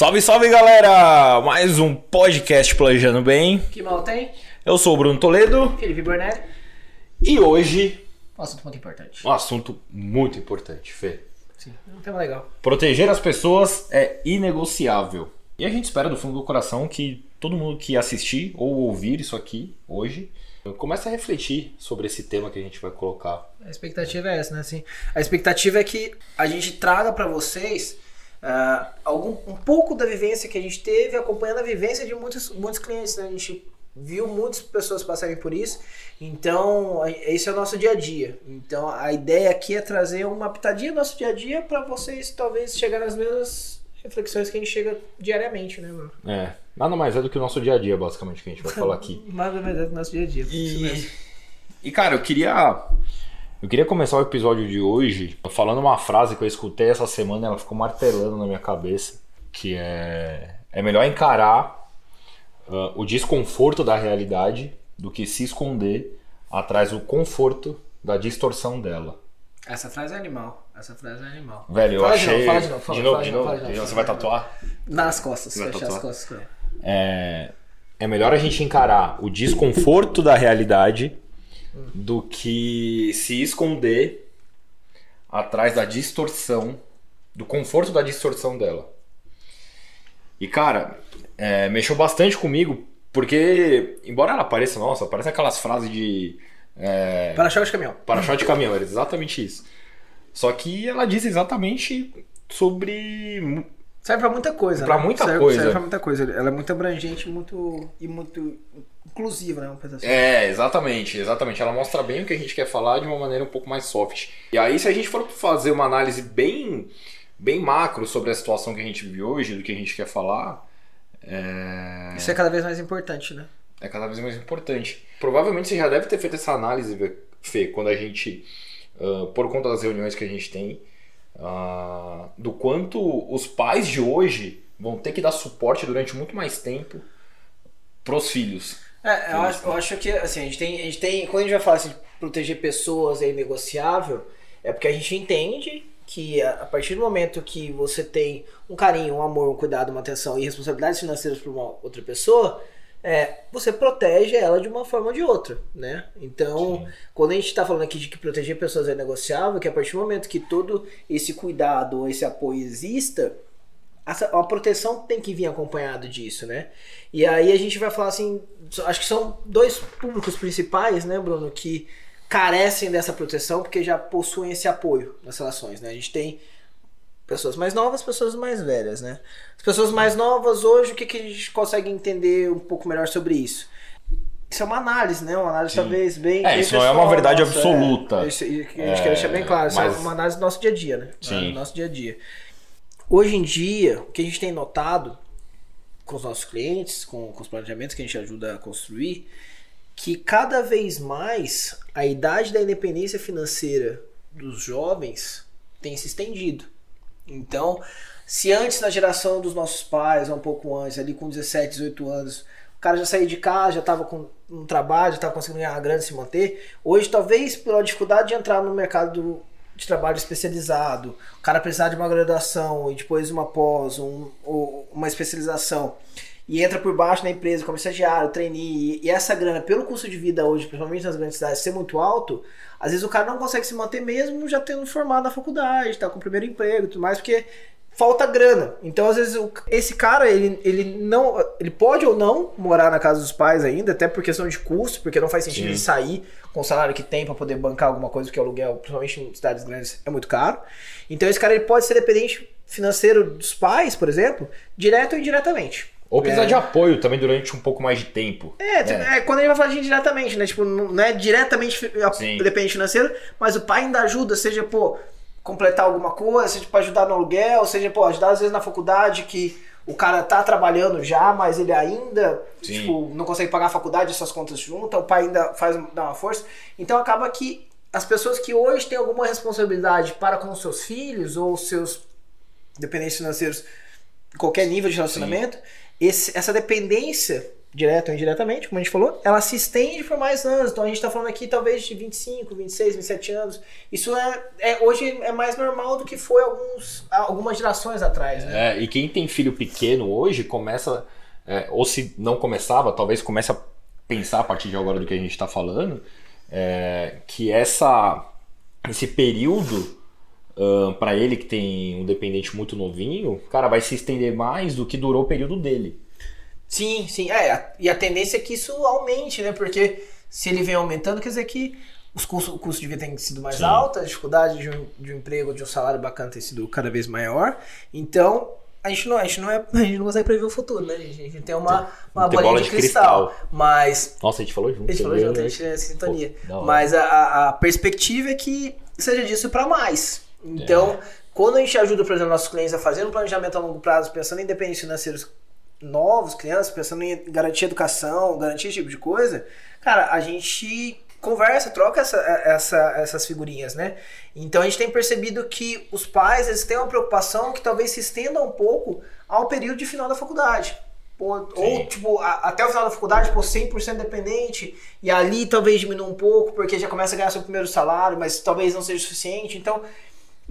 Salve, salve galera! Mais um podcast Planejando Bem. Que mal tem? Eu sou o Bruno Toledo Felipe Burnett. e hoje Um assunto muito importante. um assunto muito importante, Fê. Sim, um tema legal. Proteger as pessoas é inegociável. E a gente espera do fundo do coração que todo mundo que assistir ou ouvir isso aqui hoje comece a refletir sobre esse tema que a gente vai colocar. A expectativa é essa, né? Assim, a expectativa é que a gente traga pra vocês ah, algum, um pouco da vivência que a gente teve acompanhando a vivência de muitos, muitos clientes, né? A gente viu muitas pessoas passarem por isso. Então, a- esse é o nosso dia a dia. Então, a ideia aqui é trazer uma pitadinha do nosso dia a dia pra vocês talvez chegar nas mesmas reflexões que a gente chega diariamente, né, mano? É, nada mais é do que o nosso dia a dia, basicamente, que a gente vai falar aqui. Mais ou menos do nosso dia a dia. E, e cara, eu queria. Eu queria começar o episódio de hoje falando uma frase que eu escutei essa semana e ela ficou martelando na minha cabeça. Que é. É melhor encarar ah, o desconforto da realidade do que se esconder atrás do conforto da distorção dela. Essa frase é animal. Essa frase é animal. Velho, eu Fala de achei. novo, fala de novo, fala- de novo, fala de de novo. novo, fala de novo. Você vai tatuar? Nas costas, Vai fechar as tatuar. costas com ele. É, é melhor a gente encarar o desconforto da realidade do que se esconder atrás da distorção, do conforto da distorção dela. E cara, é, mexeu bastante comigo, porque, embora ela pareça, nossa, parece aquelas frases de. É, Para-choque de caminhão. para-choque de caminhão, era exatamente isso. Só que ela diz exatamente sobre Serve pra muita coisa, Pra né? muita serve, coisa. Serve pra muita coisa. Ela é muito abrangente muito, e muito inclusiva, né? Uma coisa assim. É, exatamente, exatamente. Ela mostra bem o que a gente quer falar de uma maneira um pouco mais soft. E aí, se a gente for fazer uma análise bem, bem macro sobre a situação que a gente vive hoje, do que a gente quer falar, é, Isso é cada vez mais importante, né? é cada vez mais importante. Provavelmente você já deve ter feito essa análise, Fê, quando a gente, ah, por conta das reuniões que a gente tem, ah, do quanto os pais de hoje vão ter que dar suporte durante muito mais tempo pros filhos. É, eu acho, eu acho que assim, a gente, tem, a gente tem. Quando a gente vai falar assim, de proteger pessoas é inegociável, é porque a gente entende que a, a partir do momento que você tem um carinho, um amor, um cuidado, uma atenção e responsabilidades financeiras para uma outra pessoa, é, você protege ela de uma forma ou de outra, né? Então, quando a gente está falando aqui de que proteger pessoas é negociável, que a partir do momento que todo esse cuidado, esse apoio exista, essa- a proteção tem que vir acompanhado disso, né? E aí a gente vai falar assim, acho que são dois públicos principais, né, Bruno, que carecem dessa proteção porque já possuem esse apoio nas relações, né? A gente tem pessoas mais novas, pessoas mais velhas, né? As pessoas mais novas hoje, o que, que a gente consegue entender um pouco melhor sobre isso? Isso é uma análise, né? Uma análise Sim. talvez bem. É, bem isso não é uma verdade nossa, absoluta. É, isso, a gente É, quer deixar bem claro, isso mas- é uma análise do nosso dia a dia, né? Sim. Do nosso dia a dia. Hoje em dia, o que a gente tem notado com os nossos clientes, com, com os planejamentos que a gente ajuda a construir, que cada vez mais a idade da independência financeira dos jovens tem se estendido. Então, se antes na geração dos nossos pais, um pouco antes, ali com 17, 18 anos, o cara já saía de casa, já estava com um trabalho, já estava conseguindo ganhar grana e se manter, hoje talvez pela dificuldade de entrar no mercado de trabalho especializado, o cara precisar de uma graduação e depois uma pós, um, uma especialização, e entra por baixo na empresa como estagiário, trainee, e essa grana, pelo custo de vida hoje, principalmente nas grandes cidades, ser muito alto, às vezes o cara não consegue se manter mesmo já tendo formado na faculdade, tá com o primeiro emprego e tudo mais, porque falta grana. Então, às vezes, o- esse cara, ele, ele não. Ele pode ou não morar na casa dos pais ainda, até por questão de custo, porque não faz sentido Sim. ele sair com o salário que tem pra poder bancar alguma coisa, porque o aluguel, principalmente em cidades grandes, é muito caro. Então, esse cara ele pode ser dependente financeiro dos pais, por exemplo, direto ou indiretamente. Ou precisar É. de apoio também durante um pouco mais de tempo. É, tipo, é, quando a gente vai falar de indiretamente, né? Tipo, não é diretamente Sim. dependente financeiro, mas o pai ainda ajuda, seja, pô, completar alguma coisa, seja pra ajudar no aluguel, seja, pô, ajudar às vezes na faculdade que o cara tá trabalhando já, mas ele ainda, Sim. tipo, não consegue pagar a faculdade, suas contas juntam, o pai ainda faz dá uma força. Então acaba que as pessoas que hoje têm alguma responsabilidade para com seus filhos ou seus dependentes financeiros, qualquer nível de relacionamento, esse- essa dependência direto ou indiretamente, como a gente falou, ela se estende por mais anos. Então a gente está falando aqui talvez de 25, 26, 27 anos. Isso é, é hoje é mais normal do que foi alguns, algumas gerações atrás. Né? É, e quem tem filho pequeno hoje começa, é, ou se não começava, talvez comece a pensar a partir de agora do que a gente está falando, é, que essa, esse período uh, para ele que tem um dependente muito novinho, cara, vai se estender mais do que durou o período dele. Sim, sim. É, e a tendência é que isso aumente, né? Porque se ele vem aumentando, quer dizer que os custos, o custo de vida tem sido mais sim. alto, a dificuldade de um, de um emprego, de um salário bacana tem sido cada vez maior. Então, a gente não, a gente não, é, a gente não consegue prever o futuro, né? A gente, a gente tem uma, uma bolinha bola de, de cristal, cristal, Mas. Nossa, a gente falou junto. A gente falou junto, a gente é sintonia. Pô, mas a, a perspectiva é que seja disso para mais. Então, é. quando a gente ajuda, por exemplo, nossos clientes a fazer um planejamento a longo prazo, pensando em independência financeira novos, crianças, pensando em garantir educação, garantir esse tipo de coisa, cara, a gente conversa, troca essa, essa, essas figurinhas, né? Então a gente tem percebido que os pais eles têm uma preocupação que talvez se estenda um pouco ao período de final da faculdade. Ou, ou tipo, a, até o final da faculdade, pô, 100% dependente, e ali talvez diminua um pouco, porque já começa a ganhar seu primeiro salário, mas talvez não seja suficiente. Então,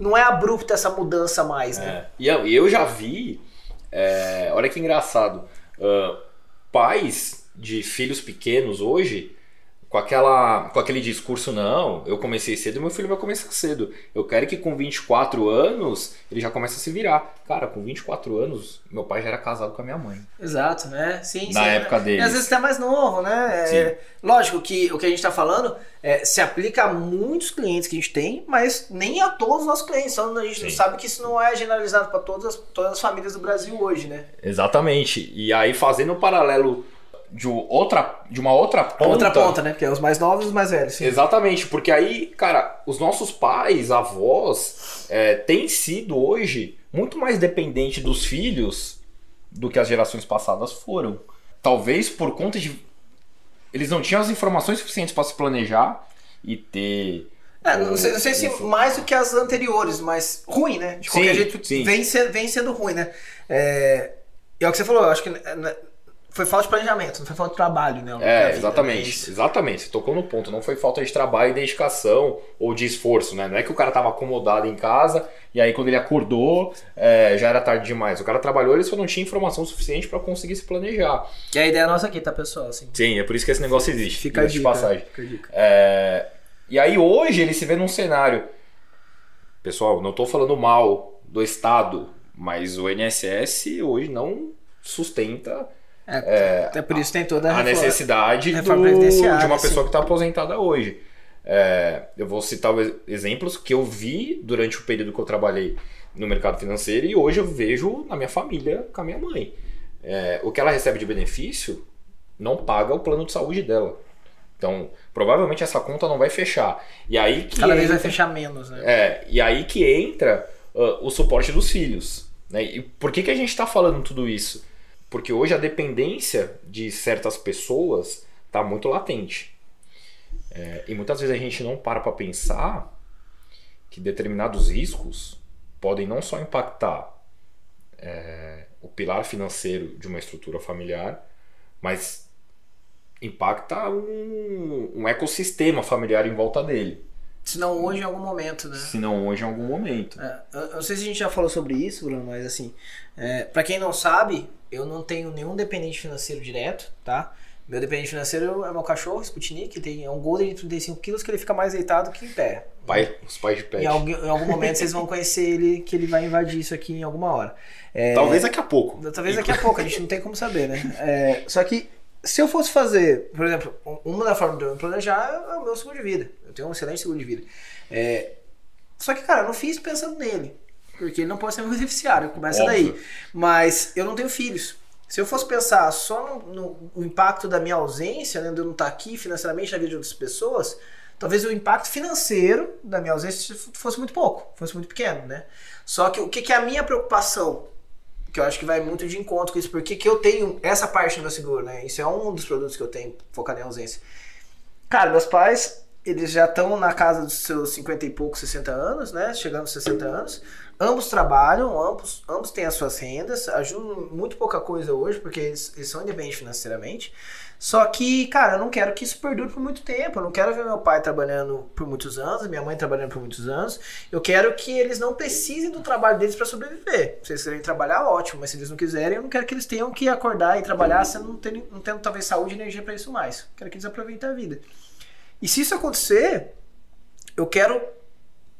não é abrupta essa mudança mais, né? É. E eu, já vi, é, olha que engraçado, uh, pais de filhos pequenos hoje com, aquela, com aquele discurso, não, eu comecei cedo meu filho vai começar cedo. Eu quero que com 24 anos ele já comece a se virar. Cara, com 24 anos, meu pai já era casado com a minha mãe. Exato, né? Sim, Na sim, época né? dele. E às vezes até mais novo, né? É, lógico que o que a gente está falando é, se aplica a muitos clientes que a gente tem, mas nem a todos os nossos clientes. Então a gente sim. sabe que isso não é generalizado para todas, todas as famílias do Brasil hoje, né? Exatamente. E aí, fazendo um paralelo de outra de uma outra ponta. Outra ponta, né? Porque é os mais novos e os mais velhos. Sim. Exatamente, porque aí, cara, os nossos pais, avós, é, têm sido hoje muito mais dependente dos filhos do que as gerações passadas foram. Talvez por conta de. Eles não tinham as informações suficientes para se planejar e ter. É, não sei, não sei se mais do que as anteriores, mas ruim, né? De qualquer sim, jeito, sim. Vem, ser, vem sendo ruim, né? É, é o que você falou, eu acho que né, foi falta de planejamento, não foi falta de trabalho, né? É, exatamente. É exatamente. Você tocou no ponto. Não foi falta de trabalho e dedicação ou de esforço, né? Não é que o cara tava acomodado em casa e aí quando ele acordou é, já era tarde demais. O cara trabalhou, ele só não tinha informação suficiente para conseguir se planejar. E a ideia nossa aqui, tá, pessoal? Assim. Sim, é por isso que esse negócio existe. Fica a dica. De passagem. Fica a dica. É... E aí hoje ele se vê num cenário. Pessoal, não tô falando mal do Estado, mas o INSS hoje não sustenta é, até por isso tem toda a, a necessidade do, de uma pessoa que está aposentada hoje. É, eu vou citar exemplos que eu vi durante o período que eu trabalhei no mercado financeiro e hoje eu vejo na minha família com a minha mãe. É, o que ela recebe de benefício não paga o plano de saúde dela. Então, provavelmente essa conta não vai fechar. E aí que cada entra, vez vai fechar menos, né? É, e aí que entra uh, o suporte dos filhos. Né? E por que, que a gente está falando tudo isso? Porque hoje a dependência de certas pessoas está muito latente. É, e muitas vezes a gente não para para pensar que determinados riscos podem não só impactar é, o pilar financeiro de uma estrutura familiar, mas impacta um, um ecossistema familiar em volta dele. Se não hoje, em algum momento, né? Se não hoje, em algum momento. É, eu não sei se a gente já falou sobre isso, Bruno, mas assim, é, para quem não sabe, eu não tenho nenhum dependente financeiro direto, tá? Meu dependente financeiro é meu cachorro, Sputnik, tem, é um Golden de 35 quilos que ele fica mais deitado que em pé. Pai, os pais de pé. Em algum, em algum momento vocês vão conhecer ele, que ele vai invadir isso aqui em alguma hora. É, talvez daqui a pouco. Talvez daqui a pouco, a gente não tem como saber, né? É, só que se eu fosse fazer, por exemplo, uma da forma de eu planejar é o meu seguro de vida. Eu tenho um excelente seguro de vida. É, só que, cara, eu não fiz pensando nele. Porque ele não pode ser meu beneficiário, começa Óbvio. daí. Mas eu não tenho filhos. Se eu fosse pensar só no, no impacto da minha ausência, né, de eu não estar aqui financeiramente na vida de outras pessoas, talvez o impacto financeiro da minha ausência fosse muito pouco, fosse muito pequeno, né? Só que o que, que é a minha preocupação? Que eu acho que vai muito de encontro com isso, porque que eu tenho essa parte do meu seguro, né? Isso é um dos produtos que eu tenho focado em ausência. Cara, meus pais eles já estão na casa dos seus 50 e poucos, 60 anos, né? Chegando aos 60 anos. Ambos trabalham, ambos, ambos têm as suas rendas, ajudam muito pouca coisa hoje, porque eles, eles são independentes financeiramente. Só que, cara, eu não quero que isso perdure por muito tempo. Eu não quero ver meu pai trabalhando por muitos anos, minha mãe trabalhando por muitos anos. Eu quero que eles não precisem do trabalho deles para sobreviver. Se eles querem trabalhar, ótimo, mas se eles não quiserem, eu não quero que eles tenham que acordar e trabalhar sendo não tendo, não tendo talvez saúde e energia para isso mais. Eu quero que eles aproveitem a vida. E se isso acontecer, eu quero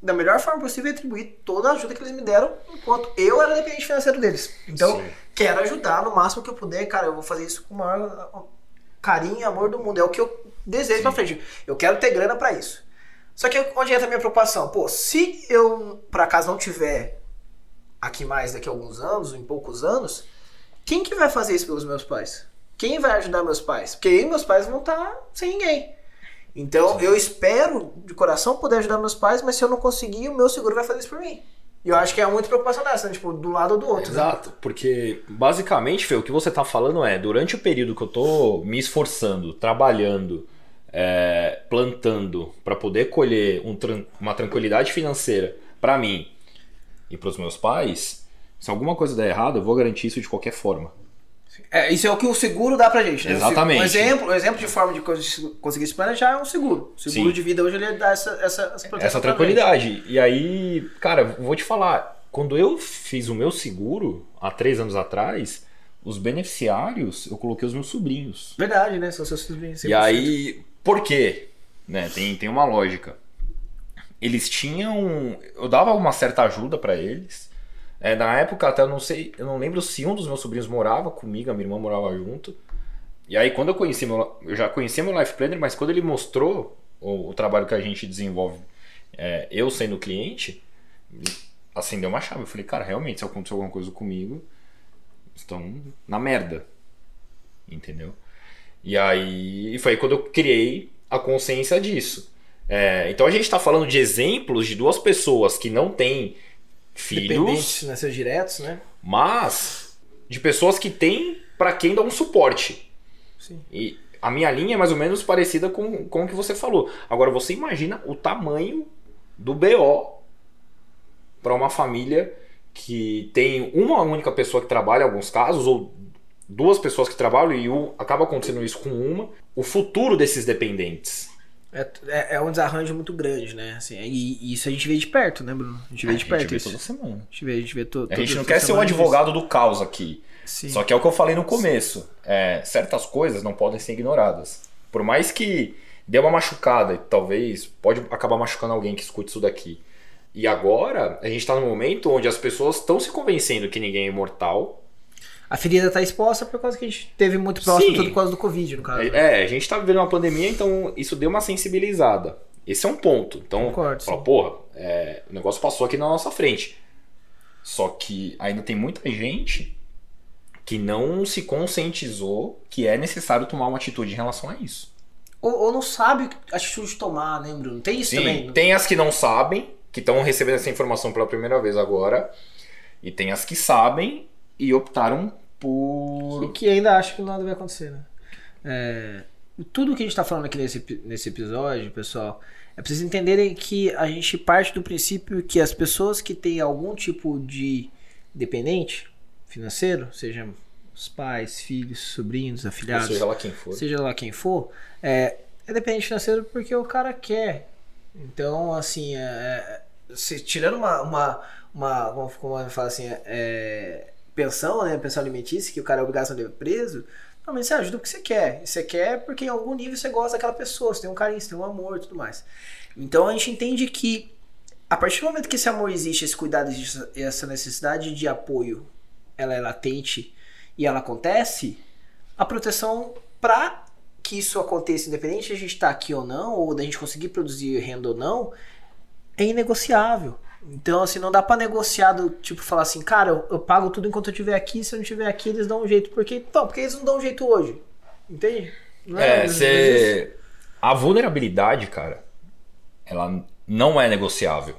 da melhor forma possível atribuir toda a ajuda que eles me deram enquanto eu era dependente financeiro deles. Então, Sim. quero ajudar no máximo que eu puder, cara, eu vou fazer isso com o maior carinho e amor do mundo. É o que eu desejo Sim. pra frente. Eu quero ter grana para isso. Só que onde entra a minha preocupação? Pô, se eu, por acaso, não tiver aqui mais daqui a alguns anos, em poucos anos, quem que vai fazer isso pelos meus pais? Quem vai ajudar meus pais? Porque aí meus pais vão estar tá sem ninguém. Então Sim. eu espero de coração poder ajudar meus pais, mas se eu não conseguir, o meu seguro vai fazer isso por mim. E eu acho que é muita preocupação dessa, né? tipo, do lado ou do outro. Né? Exato, né? porque basicamente, Fê, o que você tá falando é, durante o período que eu tô me esforçando, trabalhando, é, plantando para poder colher um, uma tranquilidade financeira para mim e para os meus pais, se alguma coisa der errado, eu vou garantir isso de qualquer forma. É, isso é o que o seguro dá pra gente. Né? Exatamente. Um exemplo, um exemplo de forma de conseguir se planejar é um seguro. O seguro Sim. de vida hoje ele dá essa, essa, essa, essa tranquilidade. E aí, cara, vou te falar, quando eu fiz o meu seguro, há três anos atrás, os beneficiários, eu coloquei os meus sobrinhos. Verdade, né? São seus sobrinhos. 100%. E aí, por quê? Né? Tem, tem uma lógica. Eles tinham. Eu dava uma certa ajuda para eles é, na época, até eu não sei, eu não lembro se um dos meus sobrinhos morava comigo, a minha irmã morava junto. E aí, quando eu conheci meu, eu já conhecia meu Life Planner, mas quando ele mostrou o, o trabalho que a gente desenvolve, é, eu sendo cliente, acendeu uma chave. Eu falei, cara, realmente, se acontecer alguma coisa comigo, estão na merda. Entendeu? E aí, foi aí quando eu criei a consciência disso. É, então a gente está falando de exemplos de duas pessoas que não têm filhos. Né, seus diretos, né? Mas de pessoas que têm para quem dá um suporte. Sim. E a minha linha é mais ou menos parecida com, com o que você falou. Agora você imagina o tamanho do BO para uma família que tem uma única pessoa que trabalha em alguns casos, ou duas pessoas que trabalham e acaba acontecendo isso com uma. O futuro desses dependentes. É, é, é, um desarranjo muito grande, né? Assim, e, e, isso a gente vê de perto, né, Bruno? A gente vê de perto. A gente vê toda semana. A gente vê, a gente vê to, A gente não quer ser o advogado do caos aqui. Sim. Só que é o que eu falei no começo. É, certas coisas não podem ser ignoradas. Por mais que dê uma machucada, e talvez pode acabar machucando alguém que escute isso daqui. E agora, a gente está num momento onde as pessoas estão se convencendo que ninguém é imortal a ferida está exposta por causa que a gente teve muito próximo, Sim. tudo por causa do Covid, no caso. É, a gente está vivendo uma pandemia, então isso deu uma sensibilizada. Esse é um ponto. Então, Concordo, fala, porra, é, o negócio passou aqui na nossa frente. Só que ainda tem muita gente que não se conscientizou que é necessário tomar uma atitude em relação a isso. Ou, ou não sabe a atitude de tomar, né, Bruno? Tem isso Sim, também. Tem as que não sabem, que estão recebendo essa informação pela primeira vez agora. E tem as que sabem e optaram por. E que ainda acho que nada vai acontecer, né? É, tudo que a gente está falando aqui nesse, nesse episódio, pessoal, é preciso entenderem que a gente parte do princípio que as pessoas que têm algum tipo de dependente financeiro, seja os pais, filhos, sobrinhos, afilhados, seja lá quem for, seja lá quem for, é, é dependente financeiro porque o cara quer. Então, assim, é, é se, tirando uma, uma, uma, como, como eu falo assim, é, pensão, né? Pensão alimentícia, que o cara é obrigado a ser preso. Normalmente você ajuda o que você quer. você quer porque em algum nível você gosta daquela pessoa, você tem um carinho, você tem um amor e tudo mais. Então a gente entende que a partir do momento que esse amor existe, esse cuidado existe, essa necessidade de apoio, ela é latente e ela acontece, a proteção para que isso aconteça, independente de a gente estar tá aqui ou não, ou da gente conseguir produzir renda ou não, é inegociável. Então, assim, não dá para negociar do tipo falar assim, cara, eu, eu, pago tudo enquanto eu estiver aqui, se eu não estiver aqui, eles dão um jeito. Porque, então, porque eles não dão um jeito hoje. Entende? Não é, é cê... a vulnerabilidade, cara, ela não é negociável.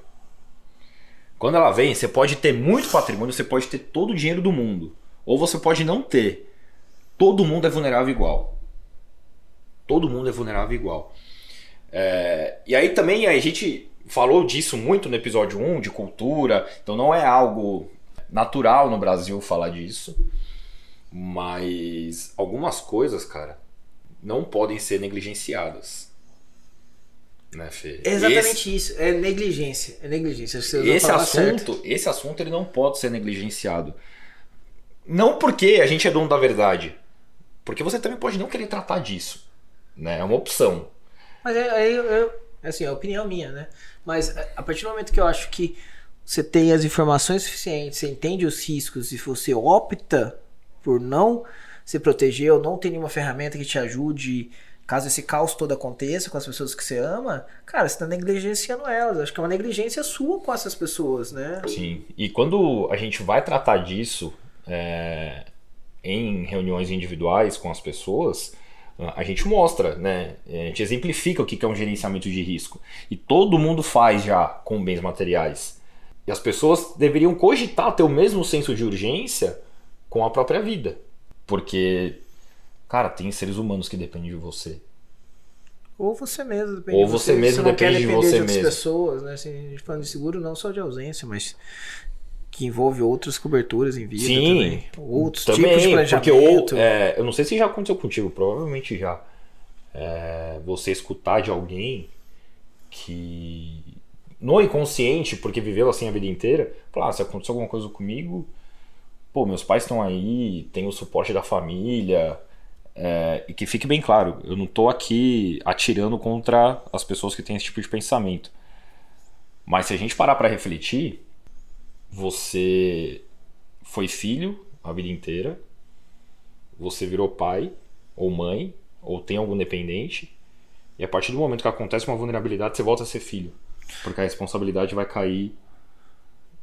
Quando ela vem, você pode ter muito patrimônio, você pode ter todo o dinheiro do mundo. Ou você pode não ter. Todo mundo é vulnerável igual. Todo mundo é vulnerável igual. É, e aí também a gente falou disso muito no episódio 1, de cultura, então não é algo natural no Brasil falar disso. Mas algumas coisas, cara, não podem ser negligenciadas. Né, Fê? É exatamente esse, isso. É negligência. É negligência. Esse assunto, certo. esse assunto ele não pode ser negligenciado. Não porque a gente é dono da verdade. Porque você também pode não querer tratar disso. Né? É uma opção. Mas aí eu, eu, assim, é a opinião minha, né? Mas a partir do momento que eu acho que você tem as informações suficientes, você entende os riscos e você opta por não se proteger ou não ter nenhuma ferramenta que te ajude caso esse caos todo aconteça com as pessoas que você ama, cara, você está negligenciando elas. Acho que é uma negligência sua com essas pessoas, né? Sim. E quando a gente vai tratar disso é, em reuniões individuais com as pessoas, a gente mostra, né? A gente exemplifica o que é um gerenciamento de risco. E todo mundo faz já com bens materiais. E as pessoas deveriam cogitar ter o mesmo senso de urgência com a própria vida. Porque, cara, tem seres humanos que dependem de você. Ou você mesmo depende Ou você, você mesmo você depende de você de mesmo. pessoas, né? Assim, a gente falando de seguro não só de ausência, mas que envolve outras coberturas em vida Sim, também. Outros também, tipos de planejamento. Porque ou, é, eu não sei se já aconteceu contigo, provavelmente já. É, você escutar de alguém que no inconsciente, porque viveu assim a vida inteira, falar, ah, se aconteceu alguma coisa comigo, pô, meus pais estão aí, tem o suporte da família, é, e que fique bem claro, eu não estou aqui atirando contra as pessoas que têm esse tipo de pensamento. Mas se a gente parar para refletir, você foi filho a vida inteira, você virou pai ou mãe, ou tem algum dependente, e a partir do momento que acontece uma vulnerabilidade, você volta a ser filho. Porque a responsabilidade vai cair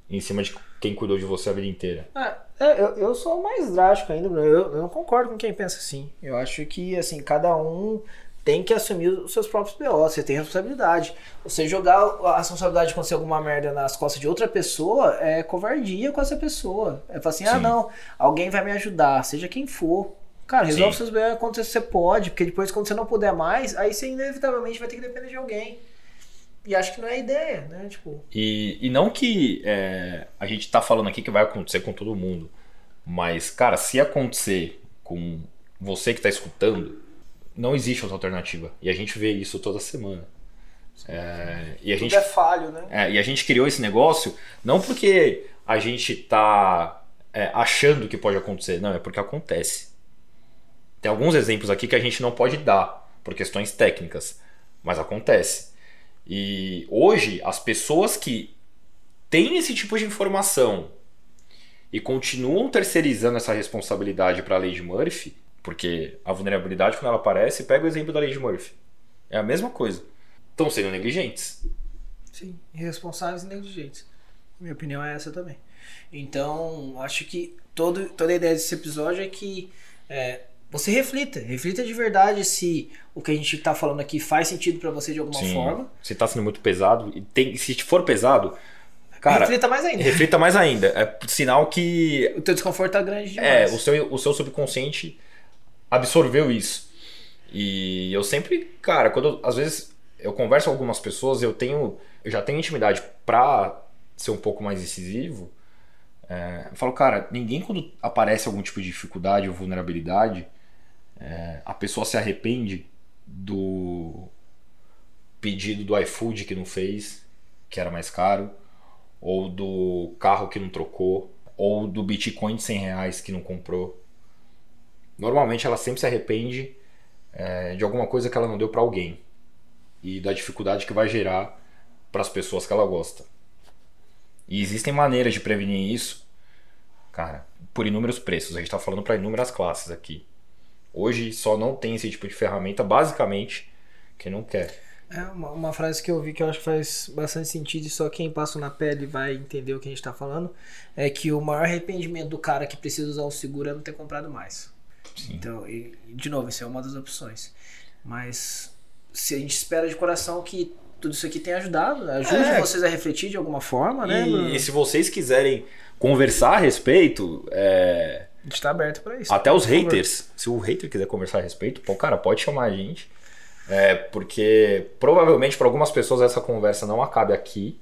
em cima de quem cuidou de você a vida inteira. Ah, é, eu, eu sou mais drástico ainda, Bruno. Eu, eu não concordo com quem pensa assim. Eu acho que, assim, cada um tem que assumir os seus próprios BO, você tem responsabilidade. Você jogar a responsabilidade de acontecer alguma merda nas costas de outra pessoa é covardia com essa pessoa. É falar assim, ah, Sim. ah não, alguém vai me ajudar, seja quem for. Cara, resolve Sim. seus BO quando você pode, porque depois quando você não puder mais, aí você inevitavelmente vai ter que depender de alguém. E acho que não é a ideia, né? Tipo... E, e não que é, a gente tá falando aqui que vai acontecer com todo mundo. Mas, cara, se acontecer com você que tá escutando, não existe outra alternativa. E a gente vê isso toda semana. É, e a Tudo gente, é falho, né? É, e a gente criou esse negócio não porque a gente tá é, achando que pode acontecer, não, é porque acontece. Tem alguns exemplos aqui que a gente não pode dar por questões técnicas, mas acontece. E hoje, as pessoas que têm esse tipo de informação e continuam terceirizando essa responsabilidade para a lei de Murphy, porque a vulnerabilidade, quando ela aparece, pega o exemplo da lei de Murphy. É a mesma coisa. Estão sendo negligentes. Sim, irresponsáveis e negligentes. Minha opinião é essa também. Então, acho que todo, toda a ideia desse episódio é que é, você reflita. Reflita de verdade se o que a gente está falando aqui faz sentido para você de alguma Sim, forma. Se está sendo muito pesado. E tem, se for pesado, Cara, reflita mais ainda. Reflita mais ainda. É sinal que. O teu desconforto tá grande demais. É, o seu, o seu subconsciente absorveu isso. E eu sempre, cara, quando às vezes eu converso com algumas pessoas, eu tenho, eu já tenho intimidade pra ser um pouco mais decisivo. É, eu falo, cara, ninguém quando aparece algum tipo de dificuldade ou vulnerabilidade, é, a pessoa se arrepende do pedido do iFood que não fez, que era mais caro, ou do carro que não trocou, ou do Bitcoin de 100 reais que não comprou normalmente ela sempre se arrepende é, de alguma coisa que ela não deu para alguém e da dificuldade que vai gerar para as pessoas que ela gosta. E existem maneiras de prevenir isso, cara, por inúmeros preços. A gente está falando para inúmeras classes aqui. Hoje só não tem esse tipo de ferramenta, basicamente, quem não quer. É uma, uma, frase que eu vi que eu acho que faz bastante sentido e só quem passa na pele vai entender o que a gente está falando. É que o maior arrependimento do cara que precisa usar o seguro é não ter comprado mais. Sim. Então, e, de novo, essa é uma das opções. Mas se a gente espera de coração que tudo isso aqui tenha ajudado, ajude é. vocês a refletir de alguma forma, né? E, e se vocês quiserem conversar a respeito, é... a gente está aberto para isso. Até os haters, se o hater quiser conversar a respeito, pô, cara, pode chamar a gente. É, porque provavelmente para algumas pessoas essa conversa não acabe aqui.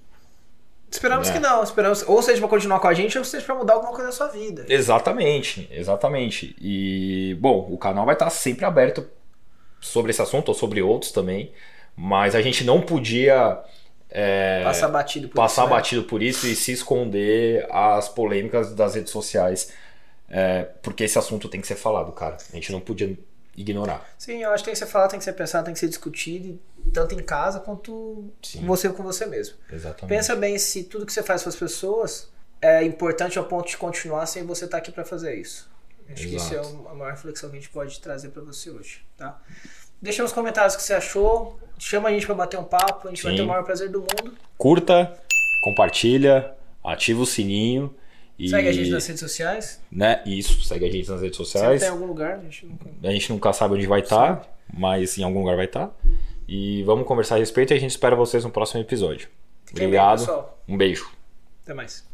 Esperamos É. que não. Esperamos, ou seja pra continuar com a gente, ou seja pra mudar alguma coisa na sua vida. Exatamente, exatamente. E, bom, o canal vai estar sempre aberto sobre esse assunto ou sobre outros também, mas a gente não podia é, Passar batido por passar isso, né? batido por isso e se esconder as polêmicas das redes sociais, é, porque esse assunto tem que ser falado, cara. A gente não podia ignorar. Sim, eu acho que tem que ser falado, tem que ser pensado, tem que ser discutido, tanto em casa quanto Sim. você com você mesmo. Exatamente. Pensa bem se tudo que você faz para as pessoas é importante ao ponto de continuar sem você estar aqui para fazer isso. Acho que isso é Exato. a maior reflexão que a gente pode trazer para você hoje, tá? Deixa nos comentários o que você achou, chama a gente para bater um papo, a gente vai Sim. ter o maior prazer do mundo. Curta, compartilha, ativa o sininho e Segue a gente nas redes sociais. né, isso, segue a gente nas redes sociais. tem algum lugar, a gente nunca... A gente nunca sabe onde vai estar, mas em algum lugar vai estar. E vamos conversar a respeito e a gente espera vocês no próximo episódio. Fiquem bem, Obrigado. pessoal. um beijo. Até mais.